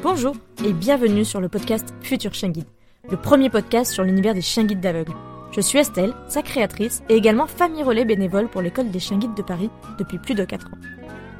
Bonjour et bienvenue sur le podcast Futur Chien Guide, le premier podcast sur l'univers des chiens guides d'aveugles. Je suis Estelle, sa créatrice et également famille relais bénévole pour l'école des chiens guides de Paris depuis plus de 4 ans.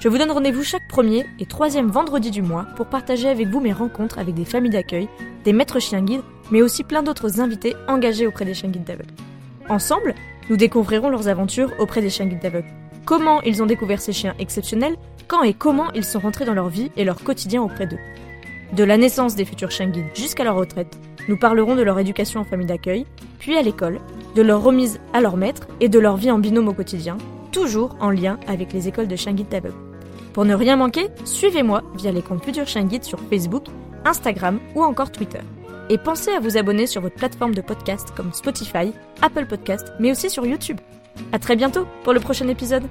Je vous donne rendez-vous chaque premier et troisième vendredi du mois pour partager avec vous mes rencontres avec des familles d'accueil, des maîtres chiens guides, mais aussi plein d'autres invités engagés auprès des chiens guides d'aveugles. Ensemble, nous découvrirons leurs aventures auprès des chiens guides d'aveugles. Comment ils ont découvert ces chiens exceptionnels, quand et comment ils sont rentrés dans leur vie et leur quotidien auprès d'eux. De la naissance des futurs guides jusqu'à leur retraite, nous parlerons de leur éducation en famille d'accueil, puis à l'école, de leur remise à leur maître et de leur vie en binôme au quotidien, toujours en lien avec les écoles de chiens guides d'aveugles. Pour ne rien manquer, suivez-moi via les comptes Futurs Chiens Guides sur Facebook, Instagram ou encore Twitter. Et pensez à vous abonner sur votre plateforme de podcast comme Spotify, Apple Podcast, mais aussi sur YouTube. À très bientôt pour le prochain épisode.